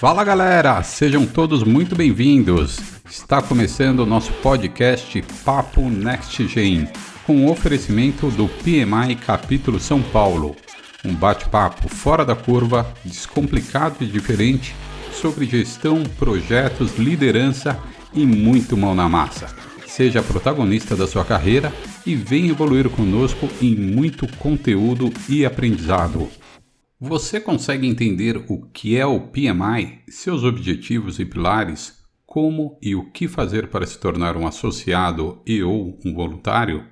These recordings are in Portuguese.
Fala galera, sejam todos muito bem-vindos. Está começando o nosso podcast Papo Next Gen, com o oferecimento do PMI Capítulo São Paulo. Um bate-papo fora da curva, descomplicado e diferente sobre gestão, projetos, liderança e muito mão na massa. Seja protagonista da sua carreira e venha evoluir conosco em muito conteúdo e aprendizado. Você consegue entender o que é o PMI, seus objetivos e pilares, como e o que fazer para se tornar um associado e ou um voluntário?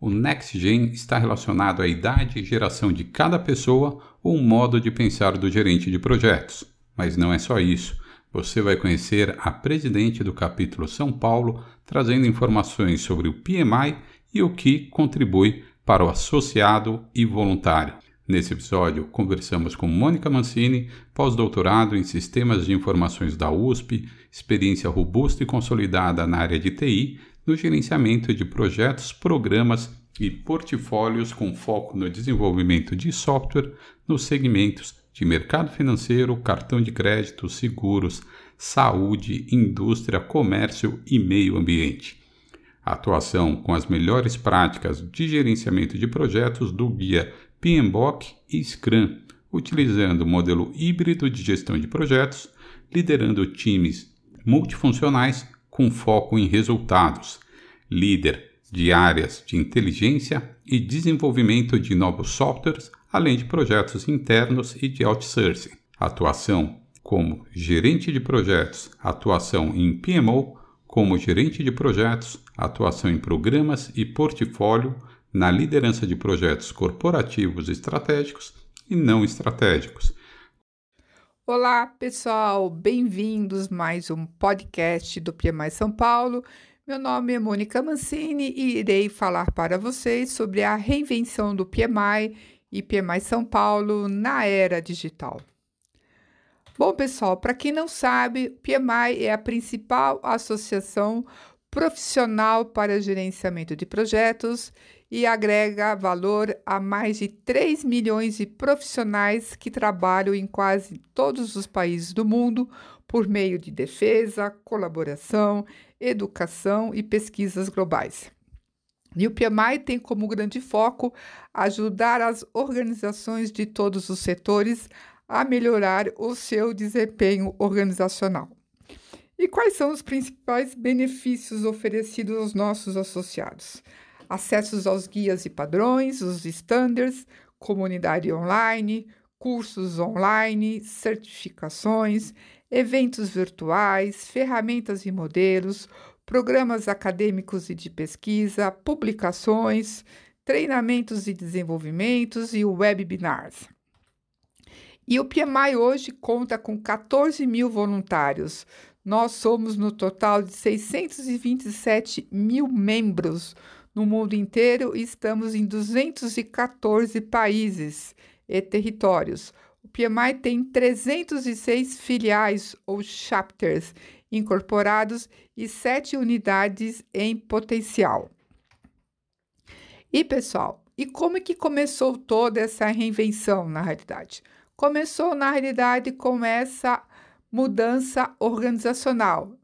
O NextGen está relacionado à idade e geração de cada pessoa ou modo de pensar do gerente de projetos. Mas não é só isso. Você vai conhecer a presidente do capítulo São Paulo, trazendo informações sobre o PMI e o que contribui para o associado e voluntário. Nesse episódio, conversamos com Mônica Mancini, pós-doutorado em Sistemas de Informações da USP, experiência robusta e consolidada na área de TI, no gerenciamento de projetos, programas e portfólios com foco no desenvolvimento de software nos segmentos de mercado financeiro, cartão de crédito, seguros, saúde, indústria, comércio e meio ambiente. Atuação com as melhores práticas de gerenciamento de projetos do guia PMBOK e Scrum, utilizando o modelo híbrido de gestão de projetos, liderando times multifuncionais com foco em resultados, líder de áreas de inteligência e desenvolvimento de novos softwares, além de projetos internos e de outsourcing. Atuação como gerente de projetos, atuação em PMO, como gerente de projetos, atuação em programas e portfólio, na liderança de projetos corporativos estratégicos e não estratégicos. Olá, pessoal, bem-vindos mais um podcast do PMI São Paulo. Meu nome é Mônica Mancini e irei falar para vocês sobre a reinvenção do PMI e PMI São Paulo na era digital. Bom, pessoal, para quem não sabe, PMI é a principal associação profissional para gerenciamento de projetos e agrega valor a mais de 3 milhões de profissionais que trabalham em quase todos os países do mundo por meio de defesa, colaboração, educação e pesquisas globais. E o PMI tem como grande foco ajudar as organizações de todos os setores a melhorar o seu desempenho organizacional. E quais são os principais benefícios oferecidos aos nossos associados? Acessos aos guias e padrões, os standards, comunidade online, cursos online, certificações, eventos virtuais, ferramentas e modelos, programas acadêmicos e de pesquisa, publicações, treinamentos e desenvolvimentos e webinars. E o PMI hoje conta com 14 mil voluntários. Nós somos no total de 627 mil membros no mundo inteiro estamos em 214 países e territórios. O PMI tem 306 filiais ou chapters incorporados e sete unidades em potencial. E pessoal, e como é que começou toda essa reinvenção na realidade? Começou na realidade com essa mudança organizacional.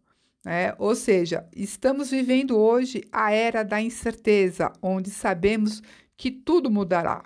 É, ou seja, estamos vivendo hoje a era da incerteza, onde sabemos que tudo mudará.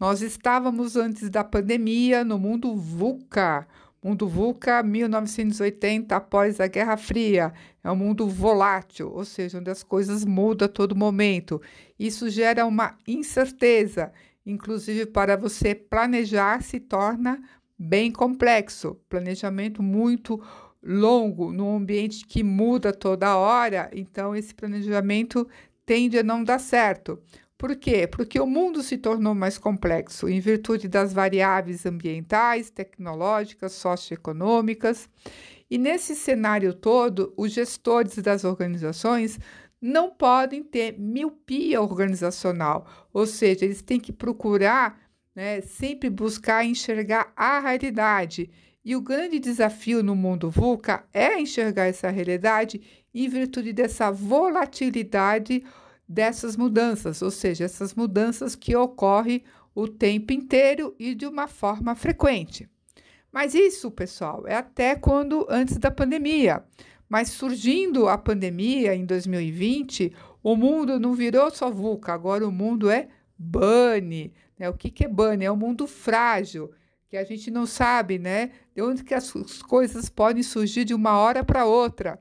Nós estávamos antes da pandemia no mundo VUCA, mundo VUCA 1980, após a Guerra Fria. É um mundo volátil, ou seja, onde as coisas mudam a todo momento. Isso gera uma incerteza, inclusive para você planejar se torna bem complexo. Planejamento muito longo, num ambiente que muda toda hora, então esse planejamento tende a não dar certo. Por quê? Porque o mundo se tornou mais complexo em virtude das variáveis ambientais, tecnológicas, socioeconômicas. E nesse cenário todo, os gestores das organizações não podem ter miopia organizacional, ou seja, eles têm que procurar né, sempre buscar enxergar a realidade e o grande desafio no mundo VUCA é enxergar essa realidade em virtude dessa volatilidade dessas mudanças, ou seja, essas mudanças que ocorrem o tempo inteiro e de uma forma frequente. Mas isso, pessoal, é até quando antes da pandemia. Mas surgindo a pandemia em 2020, o mundo não virou só VUCA, agora o mundo é BANI. Né? O que, que é BANI? É um mundo frágil, que a gente não sabe né, de onde que as coisas podem surgir de uma hora para outra.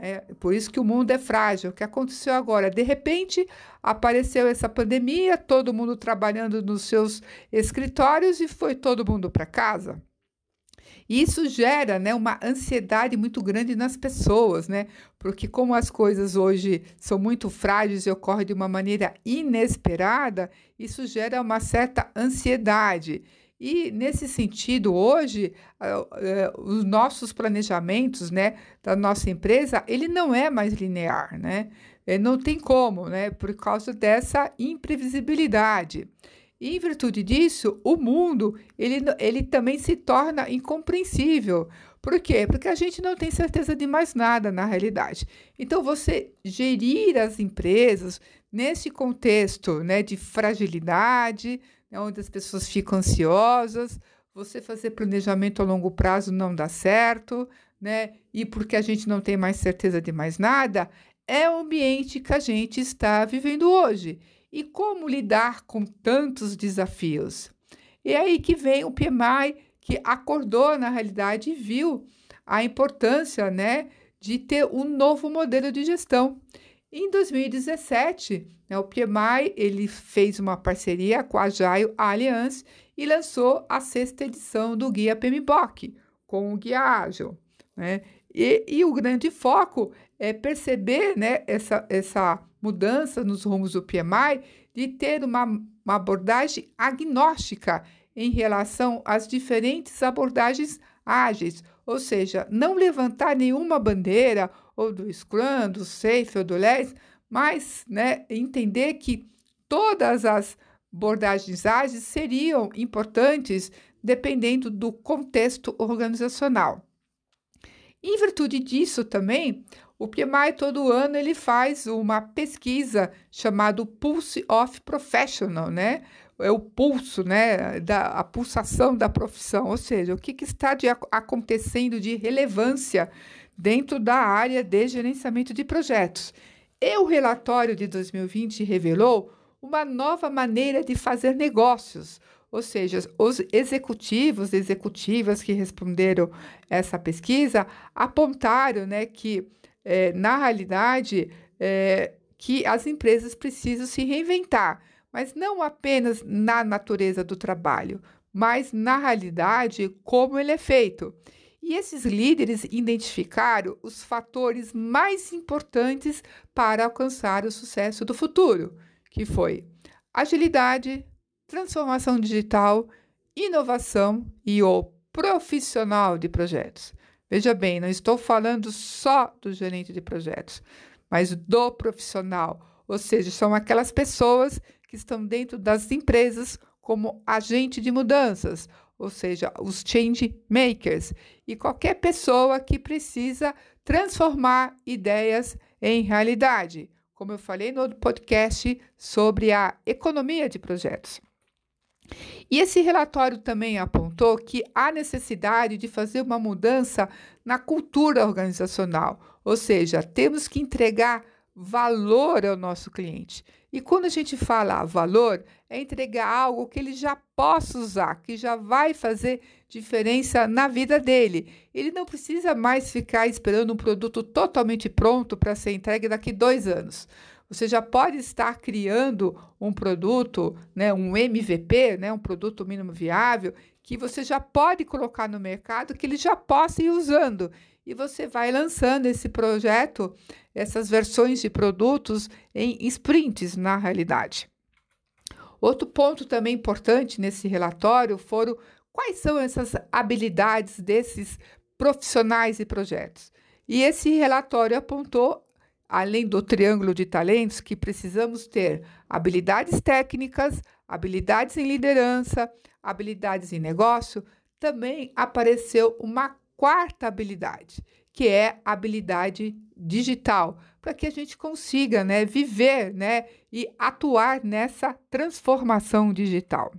É por isso que o mundo é frágil. O que aconteceu agora? De repente apareceu essa pandemia, todo mundo trabalhando nos seus escritórios e foi todo mundo para casa. Isso gera né, uma ansiedade muito grande nas pessoas, né? Porque como as coisas hoje são muito frágeis e ocorrem de uma maneira inesperada, isso gera uma certa ansiedade. E nesse sentido, hoje, uh, uh, os nossos planejamentos, né, da nossa empresa, ele não é mais linear, né? É, não tem como, né, por causa dessa imprevisibilidade. E em virtude disso, o mundo ele, ele também se torna incompreensível. Por quê? Porque a gente não tem certeza de mais nada na realidade. Então, você gerir as empresas nesse contexto né, de fragilidade, né, onde as pessoas ficam ansiosas, você fazer planejamento a longo prazo não dá certo, né? E porque a gente não tem mais certeza de mais nada, é o ambiente que a gente está vivendo hoje. E como lidar com tantos desafios? E é aí que vem o PMI, que acordou na realidade e viu a importância né, de ter um novo modelo de gestão. Em 2017, né, o PMI ele fez uma parceria com a Agile Alliance e lançou a sexta edição do Guia PMBOK, com o Guia Ágil. Né? E, e o grande foco é perceber né, essa, essa mudança nos rumos do PMI de ter uma, uma abordagem agnóstica em relação às diferentes abordagens ágeis, ou seja, não levantar nenhuma bandeira ou do Scrum, do Safe ou do LES, mas né, entender que todas as abordagens ágeis seriam importantes dependendo do contexto organizacional. Em virtude disso também, o PMI todo ano ele faz uma pesquisa chamada Pulse of Professional, né? É o pulso, né, da a pulsação da profissão, ou seja, o que, que está de, acontecendo de relevância dentro da área de gerenciamento de projetos. E o relatório de 2020 revelou uma nova maneira de fazer negócios, ou seja, os executivos e executivas que responderam essa pesquisa apontaram né, que é, na realidade, é, que as empresas precisam se reinventar, mas não apenas na natureza do trabalho, mas na realidade como ele é feito. E esses líderes identificaram os fatores mais importantes para alcançar o sucesso do futuro, que foi agilidade, transformação digital, inovação e o profissional de projetos. Veja bem, não estou falando só do gerente de projetos, mas do profissional, ou seja, são aquelas pessoas que estão dentro das empresas como agente de mudanças, ou seja, os change makers, e qualquer pessoa que precisa transformar ideias em realidade, como eu falei no podcast sobre a economia de projetos. E esse relatório também apontou que há necessidade de fazer uma mudança na cultura organizacional, ou seja, temos que entregar valor ao nosso cliente. E quando a gente fala valor, é entregar algo que ele já possa usar, que já vai fazer diferença na vida dele. Ele não precisa mais ficar esperando um produto totalmente pronto para ser entregue daqui dois anos. Você já pode estar criando um produto, né, um MVP, né, um produto mínimo viável, que você já pode colocar no mercado, que ele já possa ir usando. E você vai lançando esse projeto, essas versões de produtos em sprints, na realidade. Outro ponto também importante nesse relatório foram quais são essas habilidades desses profissionais e projetos. E esse relatório apontou além do triângulo de talentos, que precisamos ter habilidades técnicas, habilidades em liderança, habilidades em negócio, também apareceu uma quarta habilidade, que é a habilidade digital, para que a gente consiga né, viver né, e atuar nessa transformação digital.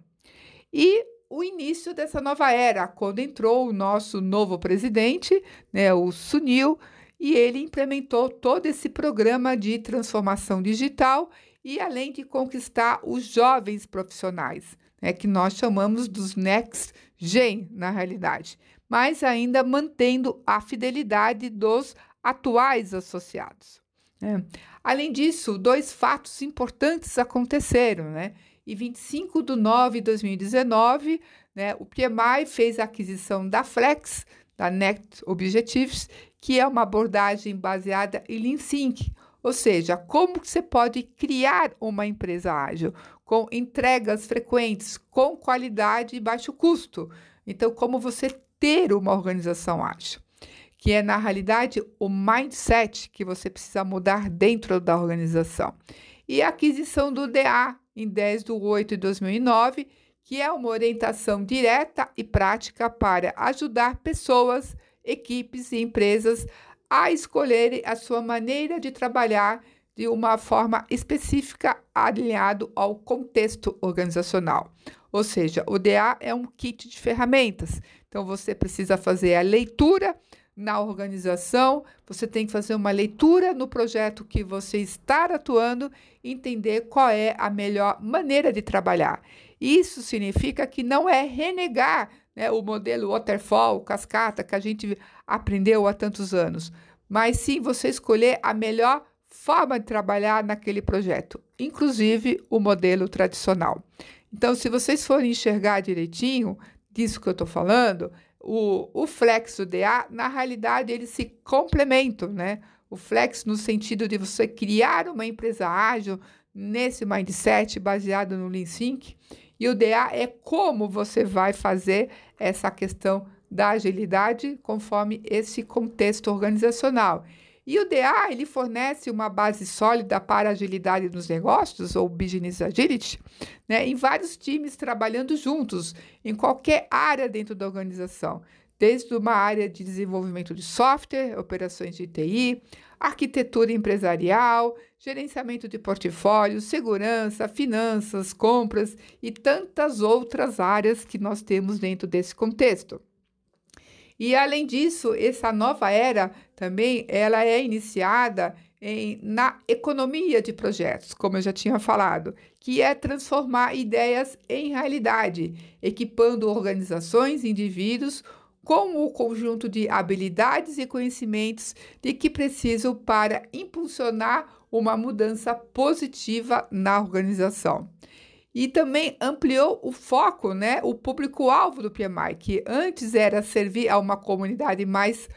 E o início dessa nova era, quando entrou o nosso novo presidente, né, o Sunil, e ele implementou todo esse programa de transformação digital e além de conquistar os jovens profissionais, né, que nós chamamos dos Next Gen, na realidade, mas ainda mantendo a fidelidade dos atuais associados. Né. Além disso, dois fatos importantes aconteceram, né? Em 25 de 9 de 2019, né, o PMI fez a aquisição da Flex, da Next Objectives, que é uma abordagem baseada em Lean Sync, ou seja, como você pode criar uma empresa ágil com entregas frequentes, com qualidade e baixo custo. Então, como você ter uma organização ágil, que é na realidade o mindset que você precisa mudar dentro da organização. E a aquisição do DA em 10 de 8 de 2009, que é uma orientação direta e prática para ajudar pessoas, equipes e empresas a escolherem a sua maneira de trabalhar de uma forma específica alinhado ao contexto organizacional. Ou seja, o DA é um kit de ferramentas. Então você precisa fazer a leitura na organização, você tem que fazer uma leitura no projeto que você está atuando, entender qual é a melhor maneira de trabalhar. Isso significa que não é renegar né, o modelo waterfall, cascata, que a gente aprendeu há tantos anos, mas sim você escolher a melhor forma de trabalhar naquele projeto, inclusive o modelo tradicional. Então, se vocês forem enxergar direitinho disso que eu estou falando, o, o Flex e o DA, na realidade, eles se complementam, né? O Flex no sentido de você criar uma empresa ágil nesse mindset baseado no Lean Sync e o DA é como você vai fazer essa questão da agilidade conforme esse contexto organizacional. E o DA ele fornece uma base sólida para a agilidade nos negócios, ou Business Agility, né, em vários times trabalhando juntos, em qualquer área dentro da organização, desde uma área de desenvolvimento de software, operações de TI, arquitetura empresarial, gerenciamento de portfólio, segurança, finanças, compras e tantas outras áreas que nós temos dentro desse contexto. E além disso, essa nova era também ela é iniciada em, na economia de projetos, como eu já tinha falado, que é transformar ideias em realidade, equipando organizações e indivíduos com o conjunto de habilidades e conhecimentos de que precisam para impulsionar uma mudança positiva na organização. E também ampliou o foco, né, o público-alvo do PMI, que antes era servir a uma comunidade mais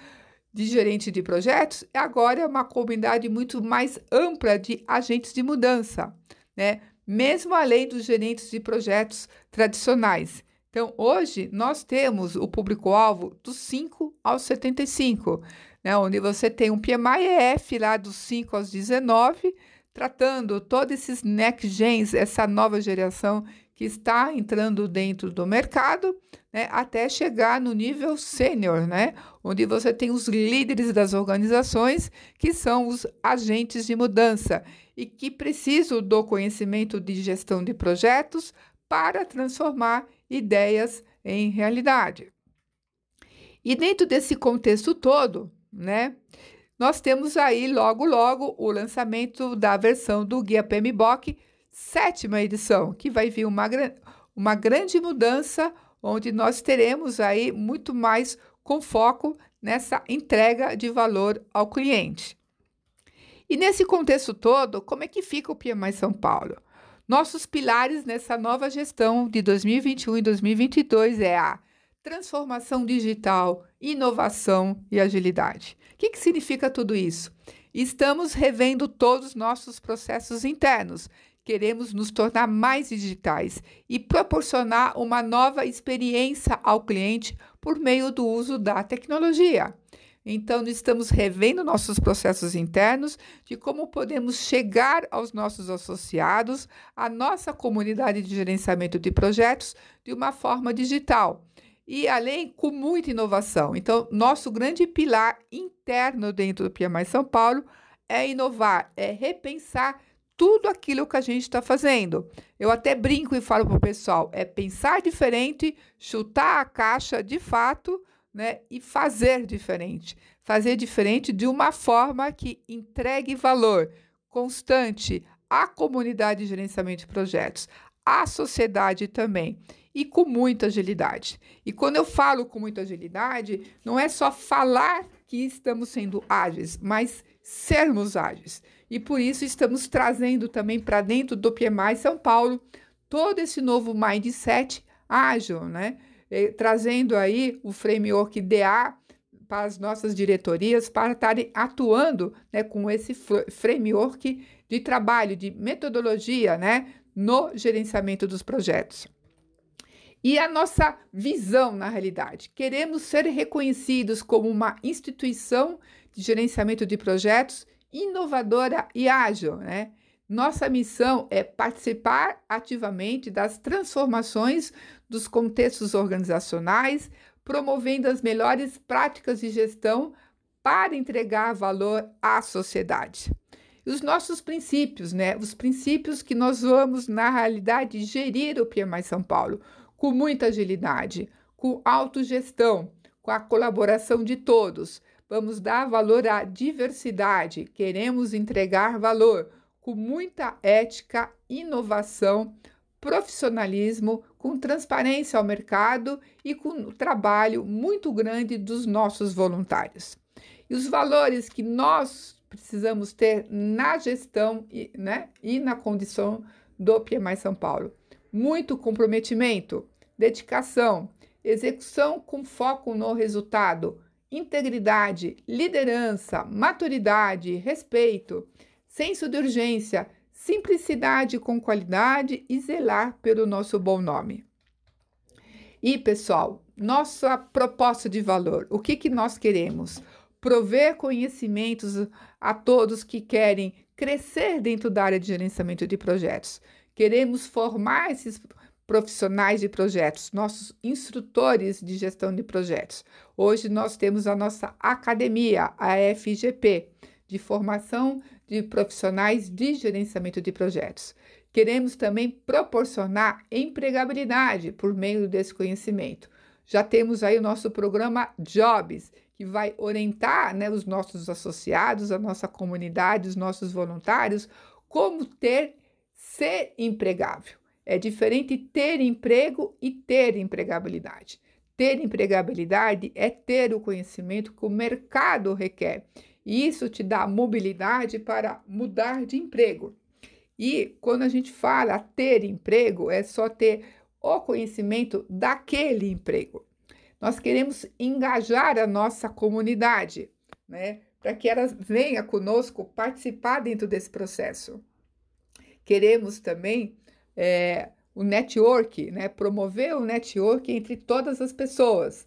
de gerente de projetos, agora é uma comunidade muito mais ampla de agentes de mudança, né? mesmo além dos gerentes de projetos tradicionais. Então, hoje, nós temos o público-alvo dos 5 aos 75, né? onde você tem um PMI-EF lá dos 5 aos 19, tratando todos esses next gens, essa nova geração que está entrando dentro do mercado, né, até chegar no nível sênior, né, onde você tem os líderes das organizações, que são os agentes de mudança e que precisam do conhecimento de gestão de projetos para transformar ideias em realidade. E dentro desse contexto todo, né, nós temos aí logo logo o lançamento da versão do Guia PMBOK, sétima edição, que vai vir uma, uma grande mudança, onde nós teremos aí muito mais com foco nessa entrega de valor ao cliente. E nesse contexto todo, como é que fica o PMI São Paulo? Nossos pilares nessa nova gestão de 2021 e 2022 é a transformação digital, inovação e agilidade. Que, que significa tudo isso? Estamos revendo todos os nossos processos internos. Queremos nos tornar mais digitais e proporcionar uma nova experiência ao cliente por meio do uso da tecnologia. Então, estamos revendo nossos processos internos de como podemos chegar aos nossos associados, à nossa comunidade de gerenciamento de projetos de uma forma digital. E além com muita inovação. Então, nosso grande pilar interno dentro do PMI São Paulo é inovar, é repensar tudo aquilo que a gente está fazendo. Eu até brinco e falo para o pessoal: é pensar diferente, chutar a caixa de fato, né? E fazer diferente. Fazer diferente de uma forma que entregue valor constante à comunidade de gerenciamento de projetos, à sociedade também e com muita agilidade. E quando eu falo com muita agilidade, não é só falar que estamos sendo ágeis, mas sermos ágeis. E por isso estamos trazendo também para dentro do PMI São Paulo todo esse novo mindset ágil, né? E, trazendo aí o framework DA para as nossas diretorias para estarem atuando né, com esse framework de trabalho, de metodologia, né, no gerenciamento dos projetos. E a nossa visão, na realidade, queremos ser reconhecidos como uma instituição de gerenciamento de projetos inovadora e ágil, né? Nossa missão é participar ativamente das transformações dos contextos organizacionais, promovendo as melhores práticas de gestão para entregar valor à sociedade. E os nossos princípios, né? Os princípios que nós vamos, na realidade, gerir o PMI São Paulo com muita agilidade, com autogestão, com a colaboração de todos, Vamos dar valor à diversidade, queremos entregar valor com muita ética, inovação, profissionalismo, com transparência ao mercado e com um trabalho muito grande dos nossos voluntários. E os valores que nós precisamos ter na gestão e, né, e na condição do PMI São Paulo. Muito comprometimento, dedicação, execução com foco no resultado, integridade, liderança, maturidade, respeito, senso de urgência, simplicidade com qualidade e zelar pelo nosso bom nome. E, pessoal, nossa proposta de valor, o que, que nós queremos? Prover conhecimentos a todos que querem crescer dentro da área de gerenciamento de projetos. Queremos formar esses profissionais de projetos, nossos instrutores de gestão de projetos. Hoje nós temos a nossa academia, a FGP, de formação de profissionais de gerenciamento de projetos. Queremos também proporcionar empregabilidade por meio desse conhecimento. Já temos aí o nosso programa Jobs, que vai orientar né, os nossos associados, a nossa comunidade, os nossos voluntários, como ter ser empregável. É diferente ter emprego e ter empregabilidade. Ter empregabilidade é ter o conhecimento que o mercado requer. E isso te dá mobilidade para mudar de emprego. E quando a gente fala ter emprego, é só ter o conhecimento daquele emprego. Nós queremos engajar a nossa comunidade, né? Para que ela venha conosco participar dentro desse processo. Queremos também é, o network, né? promover o network entre todas as pessoas.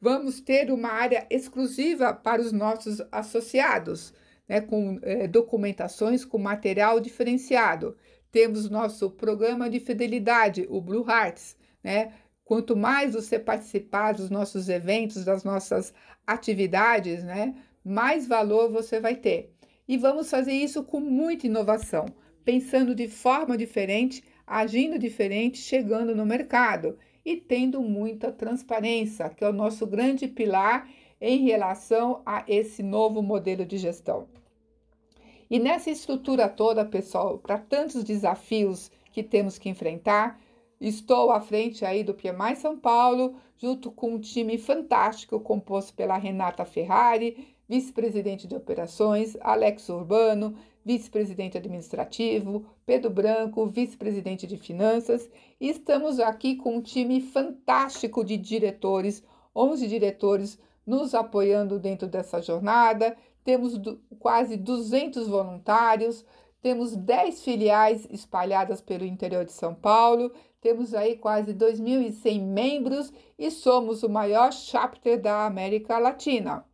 Vamos ter uma área exclusiva para os nossos associados, né? com é, documentações, com material diferenciado. Temos nosso programa de fidelidade, o Blue Hearts. Né? Quanto mais você participar dos nossos eventos, das nossas atividades, né? mais valor você vai ter. E vamos fazer isso com muita inovação, pensando de forma diferente agindo diferente, chegando no mercado e tendo muita transparência, que é o nosso grande pilar em relação a esse novo modelo de gestão. E nessa estrutura toda, pessoal, para tantos desafios que temos que enfrentar, estou à frente aí do PMI São Paulo, junto com um time fantástico composto pela Renata Ferrari, vice-presidente de operações, Alex Urbano, vice-presidente administrativo, Pedro Branco, vice-presidente de finanças, e estamos aqui com um time fantástico de diretores, 11 diretores nos apoiando dentro dessa jornada. Temos do, quase 200 voluntários, temos 10 filiais espalhadas pelo interior de São Paulo, temos aí quase 2.100 membros e somos o maior chapter da América Latina.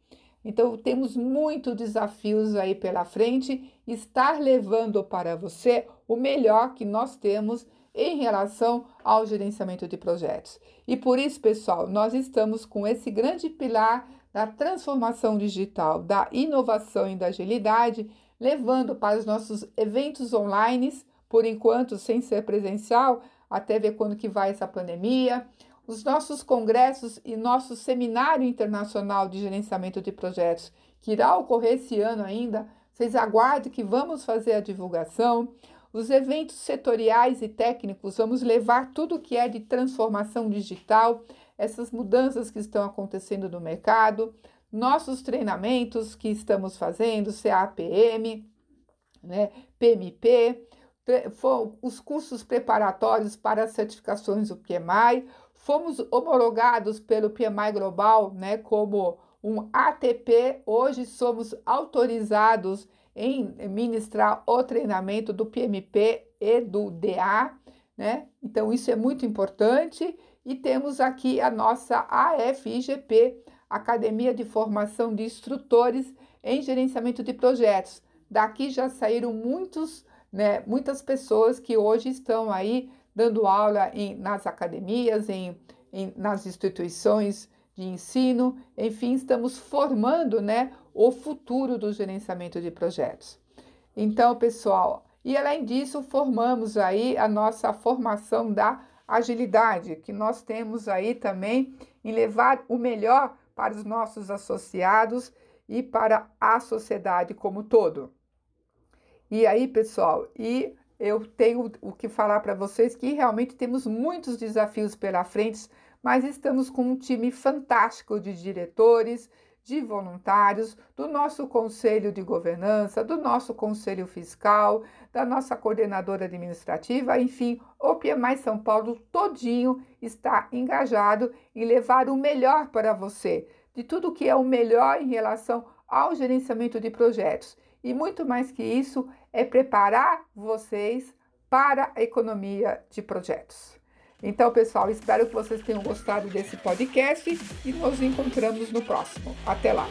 Então, temos muitos desafios aí pela frente, estar levando para você o melhor que nós temos em relação ao gerenciamento de projetos. E por isso, pessoal, nós estamos com esse grande pilar da transformação digital, da inovação e da agilidade, levando para os nossos eventos online, por enquanto sem ser presencial, até ver quando que vai essa pandemia, os nossos congressos e nosso seminário internacional de gerenciamento de projetos, que irá ocorrer esse ano ainda, vocês aguardem que vamos fazer a divulgação. Os eventos setoriais e técnicos, vamos levar tudo que é de transformação digital, essas mudanças que estão acontecendo no mercado, nossos treinamentos que estamos fazendo, CAPM, né, PMP, os cursos preparatórios para as certificações do PMI, fomos homologados pelo PMI Global, né, como um ATP, hoje somos autorizados em ministrar o treinamento do PMP e do DA, né? Então isso é muito importante e temos aqui a nossa AFIGP, Academia de Formação de Instrutores em Gerenciamento de Projetos. Daqui já saíram muitos, né, muitas pessoas que hoje estão aí dando aula em, nas academias, em, em, nas instituições de ensino, enfim, estamos formando né, o futuro do gerenciamento de projetos. Então, pessoal, e além disso, formamos aí a nossa formação da agilidade, que nós temos aí também em levar o melhor para os nossos associados e para a sociedade como todo. E aí, pessoal, e eu tenho o que falar para vocês que realmente temos muitos desafios pela frente, mas estamos com um time fantástico de diretores, de voluntários, do nosso conselho de governança, do nosso conselho fiscal, da nossa coordenadora administrativa, enfim, o PMI São Paulo todinho está engajado em levar o melhor para você, de tudo que é o melhor em relação ao gerenciamento de projetos. E muito mais que isso, é preparar vocês para a economia de projetos. Então, pessoal, espero que vocês tenham gostado desse podcast e nos encontramos no próximo. Até lá!